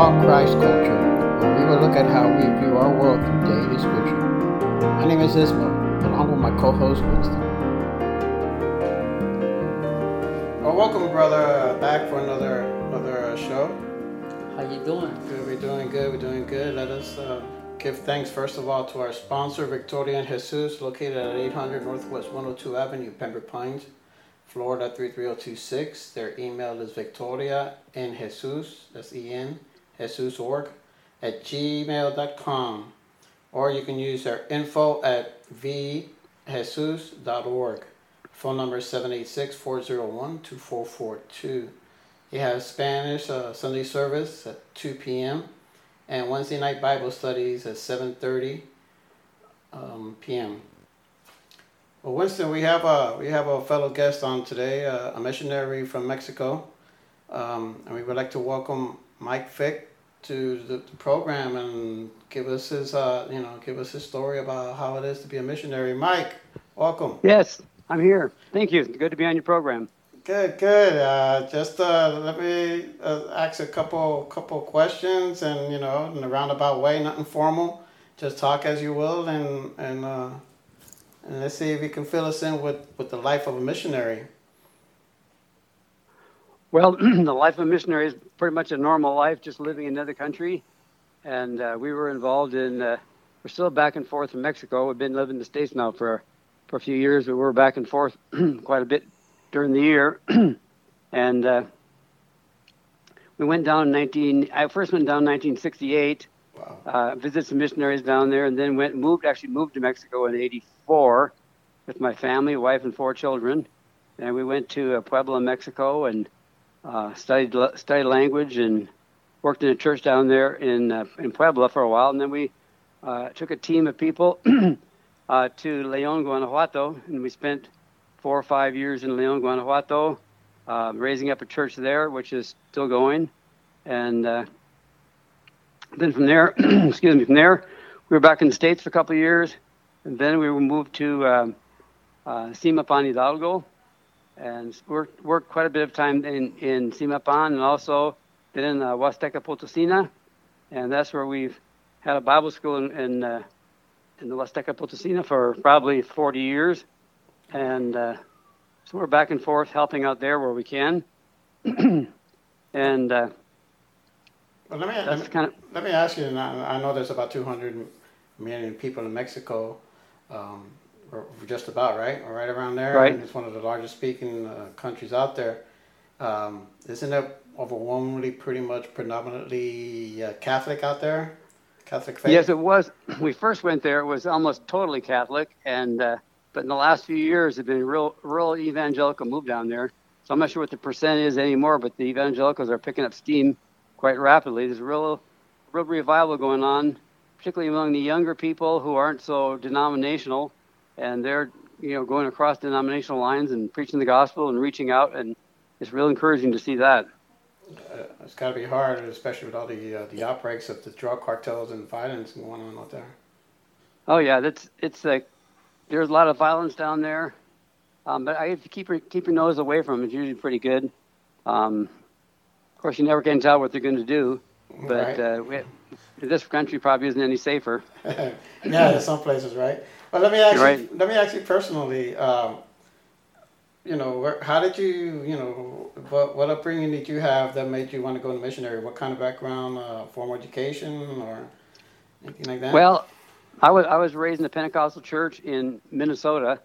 Talk Christ Culture, where we will look at how we view our world through daily scripture. My name is Ismo, along with my co-host Winston. Well, welcome, brother, back for another another uh, show. How you doing? Good, we're doing good. We're doing good. Let us uh, give thanks first of all to our sponsor, Victoria en Jesus, located at 800 Northwest 102 Avenue, Pembroke Pines. Florida 33026. Their email is Victoria en Jesus, that's E-N, Jesus org, at gmail.com. Or you can use their info at vjesus.org. Phone number is 786-401-2442. He has Spanish uh, Sunday service at 2 p.m. and Wednesday night Bible studies at 7.30 um, p.m. Well, Winston, we have a we have a fellow guest on today, uh, a missionary from Mexico, um, and we would like to welcome Mike Fick to the, the program and give us his uh, you know give us his story about how it is to be a missionary. Mike, welcome. Yes, I'm here. Thank you. Good to be on your program. Good, good. Uh, just uh, let me uh, ask a couple couple questions, and you know, in a roundabout way, nothing formal. Just talk as you will, and and uh, and let's see if you can fill us in with, with the life of a missionary. Well, the life of a missionary is pretty much a normal life, just living in another country. And uh, we were involved in, uh, we're still back and forth from Mexico. We've been living in the States now for, for a few years. We were back and forth quite a bit during the year. and uh, we went down in 19, I first went down in 1968, wow. uh, visited some missionaries down there, and then went, moved, actually moved to Mexico in 84 with my family, wife, and four children. And we went to uh, Puebla, Mexico, and uh, studied studied language and worked in a church down there in uh, in Puebla for a while. And then we uh, took a team of people uh, to Leon, Guanajuato, and we spent four or five years in Leon, Guanajuato, uh, raising up a church there, which is still going. And then from there, excuse me, from there, we were back in the States for a couple of years. And then we were moved to um, uh, Zimapán Hidalgo and worked, worked quite a bit of time in, in Zimapán and also been in uh, Huasteca Potosina. And that's where we've had a Bible school in, in, uh, in the Huasteca Potosina for probably 40 years. And uh, so we're back and forth helping out there where we can. and uh, well, let me, let me, kind of, let me ask you, I, I know there's about 200 million people in Mexico um, just about right, or right around there. Right. And it's one of the largest speaking uh, countries out there. Um, isn't it overwhelmingly, pretty much, predominantly uh, Catholic out there? Catholic faith. Yes, it was. We first went there; it was almost totally Catholic, and uh, but in the last few years, it's been real, real evangelical move down there. So I'm not sure what the percent is anymore, but the evangelicals are picking up steam quite rapidly. There's a real, real revival going on particularly among the younger people who aren't so denominational, and they're you know going across denominational lines and preaching the gospel and reaching out, and it's real encouraging to see that. Uh, it's got to be hard, especially with all the uh, the outbreaks of the drug cartels and violence going on out there. Oh yeah, that's it's like there's a lot of violence down there, um, but I have to keep your keep your nose away from it. It's usually pretty good. Um, of course, you never can tell what they're going to do, but right. uh, we, this country probably isn't any safer. yeah, in some places, right? But let me ask right. you, let me ask you personally. Um, you know, how did you, you know, what, what upbringing did you have that made you want to go into missionary? What kind of background, uh, formal education, or anything like that? Well, I was I was raised in the Pentecostal church in Minnesota,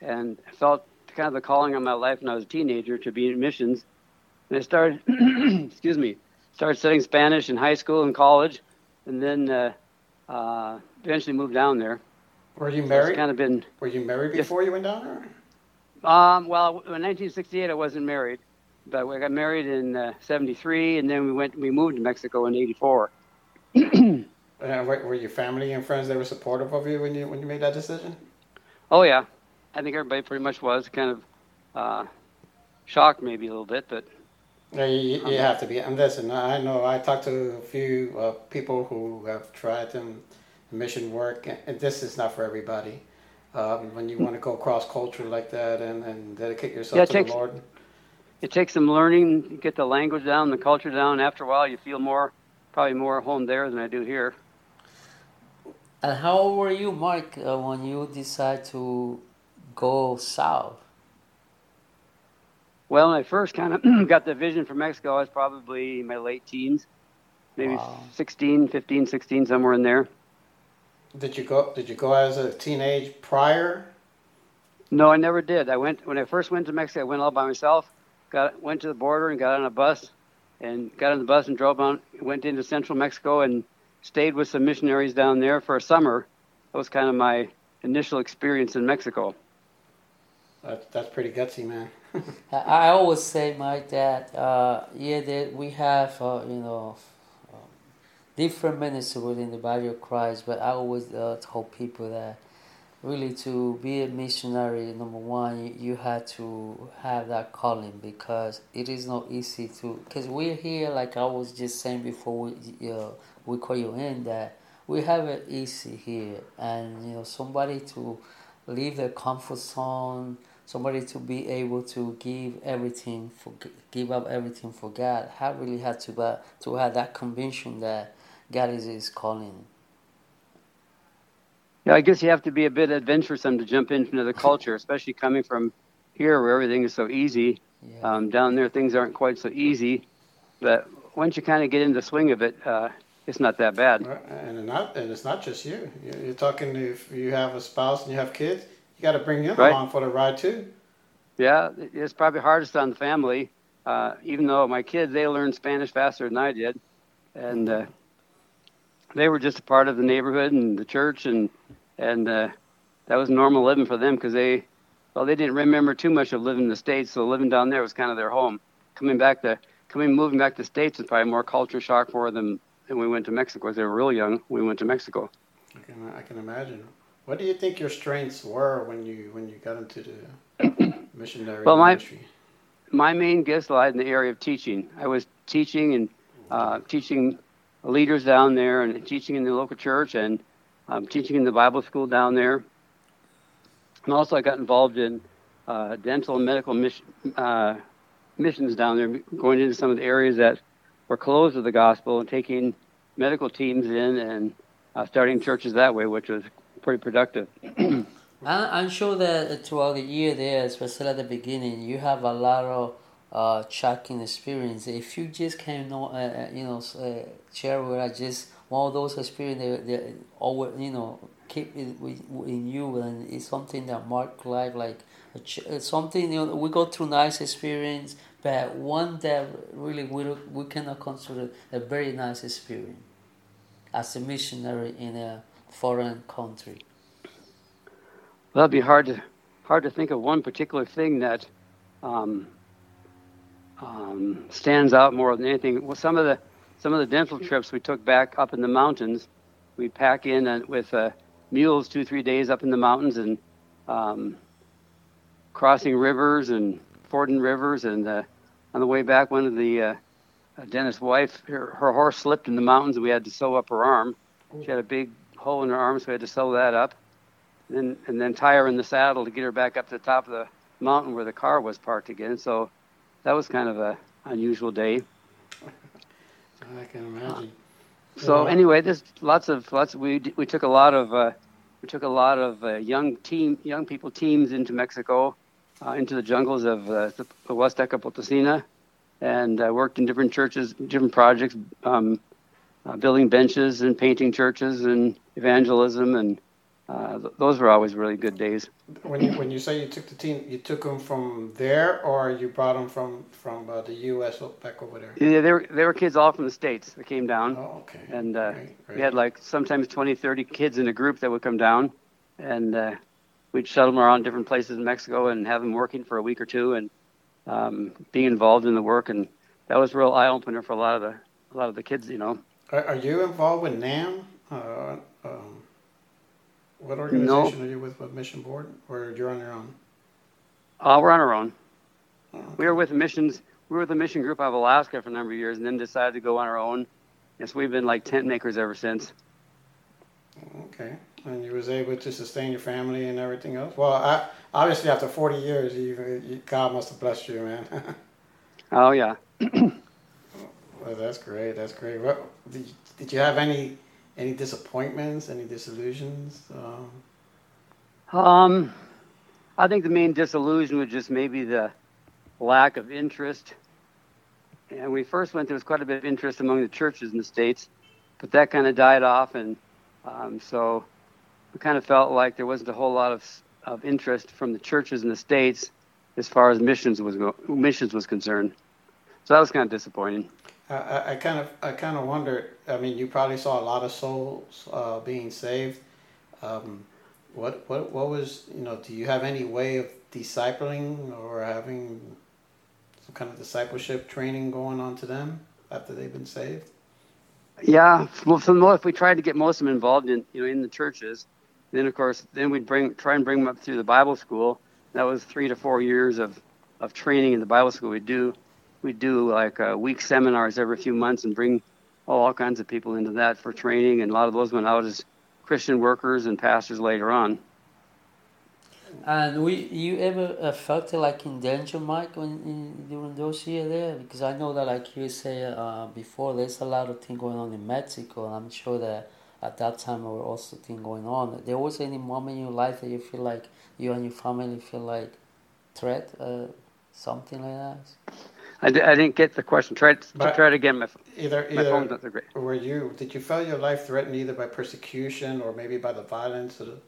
and felt kind of the calling on my life when I was a teenager to be in missions. And I started, excuse me, started studying Spanish in high school and college, and then uh, uh, eventually moved down there. Were you married? kind of been. Were you married before you went down there? Um, well, in 1968, I wasn't married, but I got married in uh, '73, and then we went. We moved to Mexico in '84. Uh, were your family and friends they were supportive of you when you when you made that decision? Oh yeah, I think everybody pretty much was. Kind of uh, shocked maybe a little bit, but yeah, you, you have to be. And listen, I know I talked to a few uh, people who have tried in mission work, and this is not for everybody. Um, when you want to go cross culture like that and, and dedicate yourself yeah, to takes, the Lord. It takes some learning, get the language down, the culture down. After a while, you feel more probably more at home there than I do here. And how old were you, Mark, uh, when you decided to go south? Well, when I first kind of got the vision for Mexico, I was probably in my late teens, maybe Wow. 16, 15, 16, somewhere in there. Did you go? Did you go as a teenage prior? No, I never did. I went when I first went to Mexico. I went all by myself. Got went to the border and got on a bus, and got on the bus and drove on. Went into central Mexico and stayed with some missionaries down there for a summer. That was kind of my initial experience in Mexico. That, that's pretty gutsy, man. I- always say, Mike, that uh, yeah, that we have uh, you know um, different ministries within the body of Christ, but I always uh, told people that really to be a missionary, number one, you, you had to have that calling because it is not easy to. Because we're here, like I was just saying before we uh, we call you in, that we have it easy here, and you know somebody to leave their comfort zone somebody to be able to give everything for give up everything for God. I really had to uh, to have that conviction that God is his calling. Yeah, I guess you have to be a bit adventuresome to jump into another culture, especially coming from here where everything is so easy. Yeah. Um, down there, things aren't quite so easy. But once you kind of get into the swing of it, uh, it's not that bad. And not, and it's not just you. You- You're talking if you have a spouse and you have kids, you got to bring them Right. along for the ride too. Yeah, it's probably hardest on the family. Uh, even though my kids, they learned Spanish faster than I did, and uh, they were just a part of the neighborhood and the church, and and uh, that was normal living for them because they, well, they didn't remember too much of living in the states, so living down there was kind of their home. Coming back to coming moving back to the states was probably more culture shock for them than we went to Mexico. they were real young. We went to Mexico. I can, I can imagine. What do you think your strengths were when you when you got into the missionary Well, my- ministry? my main gifts lied in the area of teaching. I was teaching and uh, teaching leaders down there, and teaching in the local church, and um, teaching in the Bible school down there. And also, I got involved in uh, dental and medical mission, uh, missions down there, going into some of the areas that were closed to the gospel, and taking medical teams in and uh, starting churches that way, which was pretty productive. I'm sure that throughout the year there, especially at the beginning, you have a lot of uh, experience. If you just can know, uh, uh, you know, uh, share with us just one of those experiences, they, they always, you know, keep it with, in you, and it's something that mark life, like uh, something you know, we go through nice experience, but one that really we we cannot consider a very nice experience as a missionary in a foreign country. Well, it'd be hard to hard to think of one particular thing that um, um, stands out more than anything. Well, some of the some of the dental trips we took back up in the mountains, we'd pack in uh, with uh, mules two three days up in the mountains and um, crossing rivers and fording rivers. And uh, on the way back, one of the uh, dentist's wife, her, her horse slipped in the mountains, and we had to sew up her arm. She had a big hole in her arm, so we had to sew that up then and then tie her in the saddle to get her back up to the top of the mountain where the car was parked again. So that was kind of a unusual day. I can imagine. So Yeah. anyway, there's lots of lots. Of, we we took a lot of uh, we took a lot of uh, young team young people teams into Mexico, uh, into the jungles of uh, the the Huasteca Potosina, and uh, worked in different churches, different projects, um, uh, building benches and painting churches and evangelism, and uh, th- those were always really good days. When you when you say you took the team, you took them from there, or you brought them from from uh, the U.S. back over there. Yeah, they were they were kids all from the states that came down. Oh, okay. and uh, Great, great. we had like sometimes 20 30 kids in a group that would come down and uh, we'd shuttle them around different places in mexico and have them working for a week or two and um, being involved in the work and that was a real eye-opener for a lot of the a lot of the kids you know Are, are you involved with NAM? Uh, um, what organization are you with? What mission board? Or you're on your own? uh, we're on our own Oh, we were with missions we were with the mission group out of alaska for a number of years and then decided to go on our own yes we've been like tent makers ever since Okay. And you was able to sustain your family and everything else. Well, I, obviously after 40 years, you, you God must have blessed you, man. oh yeah Well, that's great. That's great. What did you, did you have any any disappointments? Any disillusions? Um, um, I think the main disillusion was just maybe the lack of interest. And we first went, there was quite a bit of interest among the churches in the states, but that kind of died off, and um, so we kind of felt like there wasn't a whole lot of of interest from the churches in the states as far as missions was missions was concerned. So that was kind of disappointing. I, kind of I kind of wondered. I mean, you probably saw a lot of souls uh, being saved. Um, what what what was you know? Do you have any way of discipling or having some kind of discipleship training going on to them after they've been saved? Yeah, well, the most, we tried to get most of them involved in you know in the churches. Then of course, then we'd bring try and bring them up through the Bible school. That was three to four years of of training in the Bible school. We do we do like uh, week seminars every few months and bring all kinds of people into that for training. And a lot of those went out as Christian workers and pastors later on. And we, you ever uh, felt like in danger, Mike, when in, during those years there? Because I know that, like you say uh, before, there's a lot of things going on in Mexico, and I'm sure that at that time there were also things going on. There was any moment in your life that you feel like you and your family feel like threat, uh, something like that? I d- I didn't get the question. Try to try it again. My, either my either phone's not so great. were you did you feel your life threatened either by persecution or maybe by the violence or the,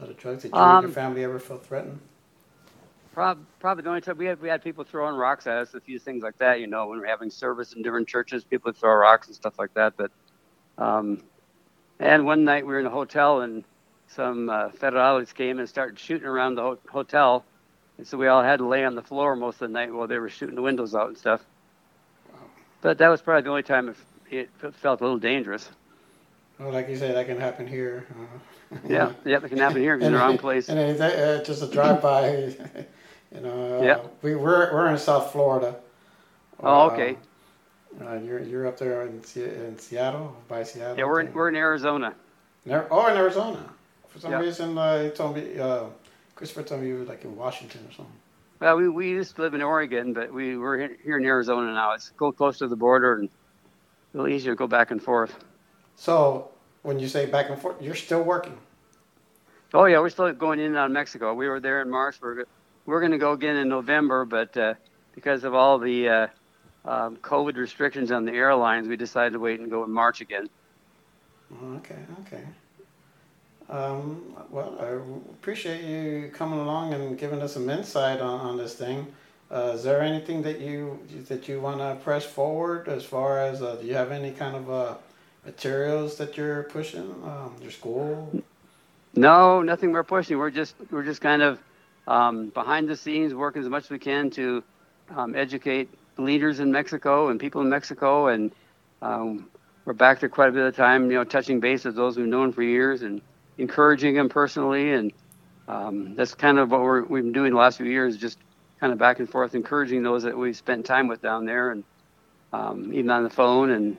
or the drugs? Did you and your Um, family ever feel threatened? Prob- probably the only time we had we had people throwing rocks at us, a few things like that. You know, when we're having service in different churches, people would throw rocks and stuff like that. But, um, and one night we were in a hotel and some uh, federales came and started shooting around the ho- hotel, and so we all had to lay on the floor most of the night while they were shooting the windows out and stuff. But that was probably the only time it, it felt a little dangerous. Well, like you say, that can happen here. Uh, Yeah, yeah, it can happen here in the wrong place. And it, uh, just a drive by, you know. Uh, Yeah. We we're we're in South Florida. Oh, okay. Uh, you're you're up there in, in Seattle by Seattle. Yeah, we're in, we're in Arizona. Oh, in Arizona. For some Yeah. reason, uh, he told me uh, Christopher told me you were like in Washington or something. Well, we, we used to live in Oregon, but we we're here- in Arizona now. It's go close to the border and a little easier to go back and forth. So when you say back and forth, you're still working. Oh yeah, we're still going in and out of Mexico. We were there in March. We're we're going to go again in November, but uh, because of all the uh, um, COVID restrictions on the airlines, we decided to wait and go in March again. Oh, Okay, okay. Um, well, I appreciate you coming along and giving us some insight on, on this thing. Uh, is there anything that you that you want to press forward as far as uh, do you have any kind of uh, materials that you're pushing? Um, your school? No, nothing we're pushing. We're just we're just kind of um, behind the scenes, working as much as we can to um, educate leaders in Mexico and people in Mexico, and um, we're back there quite a bit of time. You know, touching base with those we've known for years and encouraging them personally, and um, that's kind of what we're, we've been doing the last few years, just kind of back and forth, encouraging those that we've spent time with down there, and um, even on the phone, and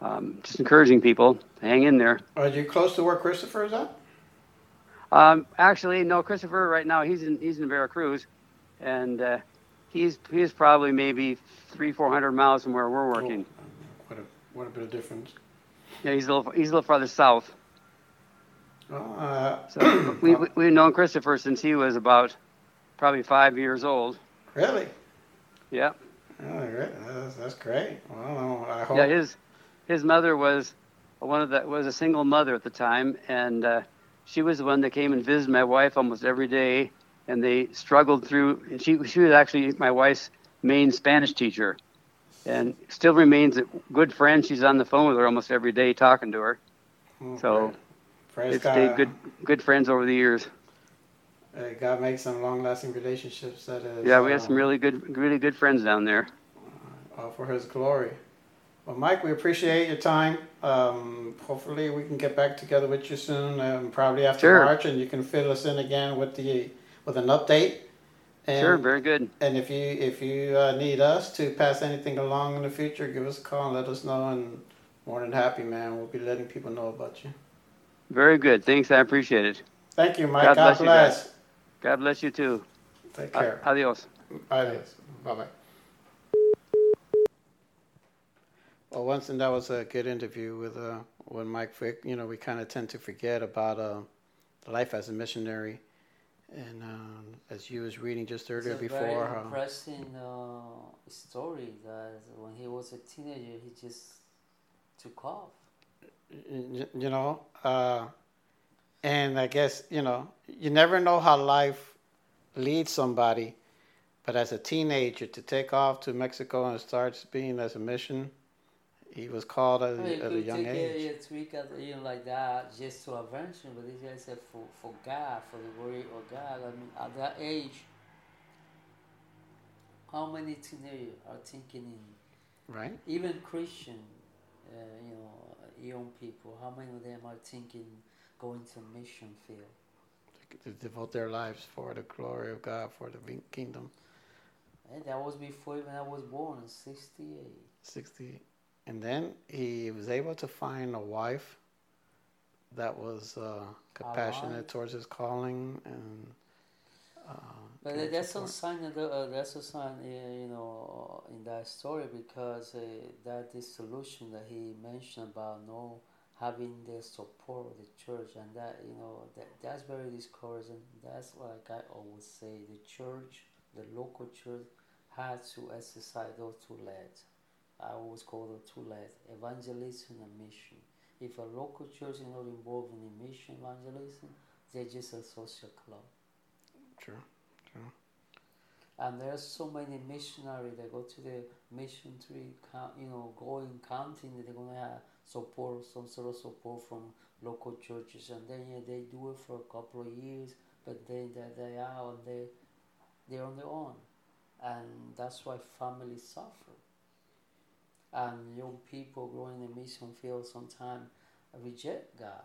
um, just encouraging people to hang in there. Are you close to where Christopher is at? Um, actually, no. Christopher, right now he's in he's in Veracruz, and uh, he's he's probably maybe three four hundred miles from where we're working. Oh, what a what a bit of difference. Yeah, he's a little he's a little farther south. Uh, So we, we we've known Christopher since he was about probably five years old. really? Yeah, Oh. That's, that's great. Well, I hope. yeah. His his mother was one of the was a single mother at the time, and uh, she was the one that came and visited my wife almost every day, and they struggled through. And she she was actually my wife's main Spanish teacher, and still remains a good friend. She's on the phone with her almost every day, talking to her. Oh, So great. Praise They've God. stayed good good friends over the years. Uh, God makes some long-lasting relationships. That is. Yeah, we have some um, really good really good friends down there. uh, for His glory. Well, Mike, we appreciate your time. Um, hopefully, we can get back together with you soon, um, probably after Sure. March, and you can fill us in again with the with an update. And, Sure, very good. And if you if you uh, need us to pass anything along in the future, give us a call and let us know. And more than happy, man. We'll be letting people know about you. Very good. Thanks, I appreciate it. Thank you, Mike. God God, bless you guys. God bless you too. Take A- care. Adios. Adios. Bye bye. Well, Winston that was a good interview with uh, with Mike Frick. You know, we kind of tend to forget about uh, life as a missionary, and um, as you was reading just earlier it's a before, very how impressive uh, story that when he was a teenager, he just took off. You know, uh, and I guess you know, you never know how life leads somebody, but as a teenager to take off to Mexico and start being as a mission, he was called at, I mean, at a young age. Tweak at, you know, like that just to adventure, but this guy said for, for God, for the glory of God. I mean, at that age, how many teenagers are thinking in, Right? even Christian, uh, you know, young people, how many of them are thinking going to mission field? To devote their lives for the glory of God, for the kingdom. And that was before even I was born in 68. 60 and then he was able to find a wife that was uh, compassionate towards his calling and uh, But that's support. sign of the, uh, that's a sign, uh, you know, that story because uh, that this solution that he mentioned about no having the support of the church and that you know that that's very discouraging. That's like I always say, the church, the local church, had to exercise those two legs. I always call them two legs: evangelism and mission. If a local church is not involved in the mission evangelism, they're just a social club. True, true. And there's so many missionaries that go to the mission tree, you know, going counting they're gonna have support, some sort of support from local churches, and then yeah, they do it for a couple of years, but then they they out and they they're on their own, and that's why families suffer. And young people growing in the mission field sometimes reject God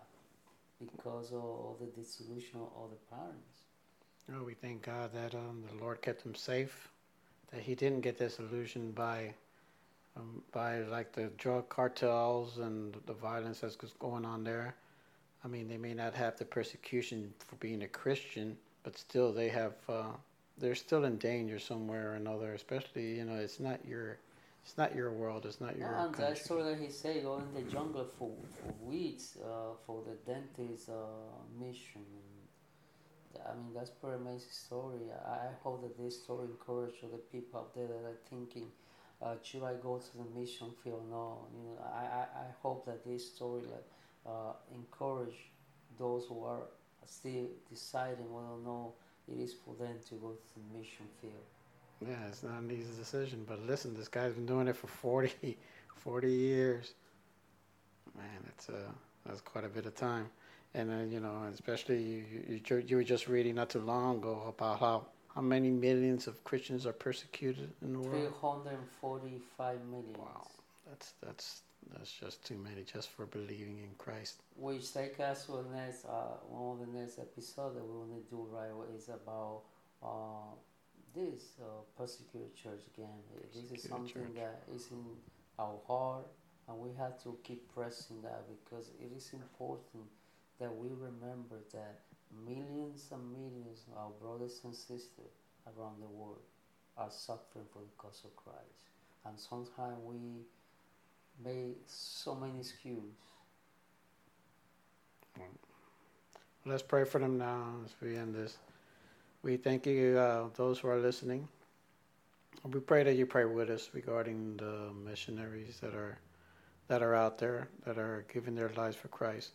because of the dissolution of the parents. Oh, we thank God that um, the Lord kept him safe, that he didn't get disillusioned by um, by like the drug cartels and the violence that's going on there. I mean, they may not have the persecution for being a Christian, but still they have uh, they're still in danger somewhere or another. Especially, you know, it's not your it's not your world, it's not your And that country. story that he said, go in the jungle for, for weeds, uh, for the dentist uh, mission. I mean, that's pretty amazing story. I, hope that this story encourages the people out there that are thinking, uh, should I go to the mission field? No, you know, I, I, I hope that this story like uh, encourage those who are still deciding whether or not it is for them to go to the mission field. Yeah, it's not an easy decision, but listen, this guy's been doing it for 40, 40 years. Man, that's uh, that's quite a bit of time, and then you know, especially you, you, you were just reading not too long ago about how how many millions of Christians are persecuted in the world. 345 million. Wow, that's that's that's just too many just for believing in Christ. Which take us to the next, uh, one of the next episode that we want to do right away is about uh, this uh, persecuted church again. Persecuted This is something church. that is in our heart, and we have to keep pressing that because it is important that we remember that millions and millions of our brothers and sisters around the world are suffering for the cause of Christ, and sometimes we make so many excuses. Let's pray for them now as we end this. We thank you, uh, those who are listening. We pray that you pray with us regarding the missionaries that are that are out there that are giving their lives for Christ.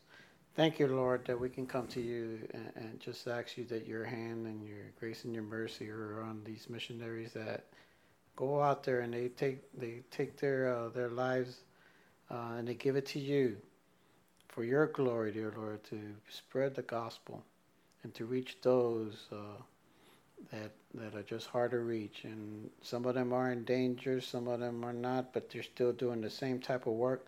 Thank you, Lord, that we can come to you and, and just ask you that your hand and your grace and your mercy are on these missionaries that go out there and they take they take their uh, their lives uh, and they give it to you for your glory, dear Lord, to spread the gospel and to reach those uh, that that are just hard to reach. And some of them are in danger, some of them are not, but they're still doing the same type of work.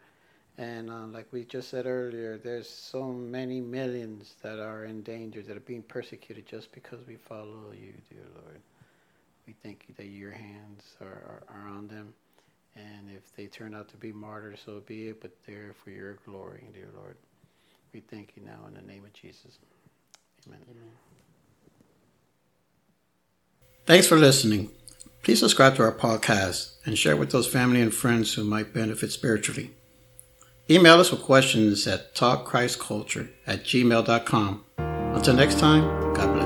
And uh, like we just said earlier, there's so many millions that are in danger, that are being persecuted just because we follow you, dear Lord. We thank you that your hands are, are, are on them. And if they turn out to be martyrs, so be it, but they're for your glory, dear Lord. We thank you now in the name of Jesus. Amen. Amen. Thanks for listening. Please subscribe to our podcast and share with those family and friends who might benefit spiritually. Email us with questions at talkchristculture at gmail.com. Until next time, God bless.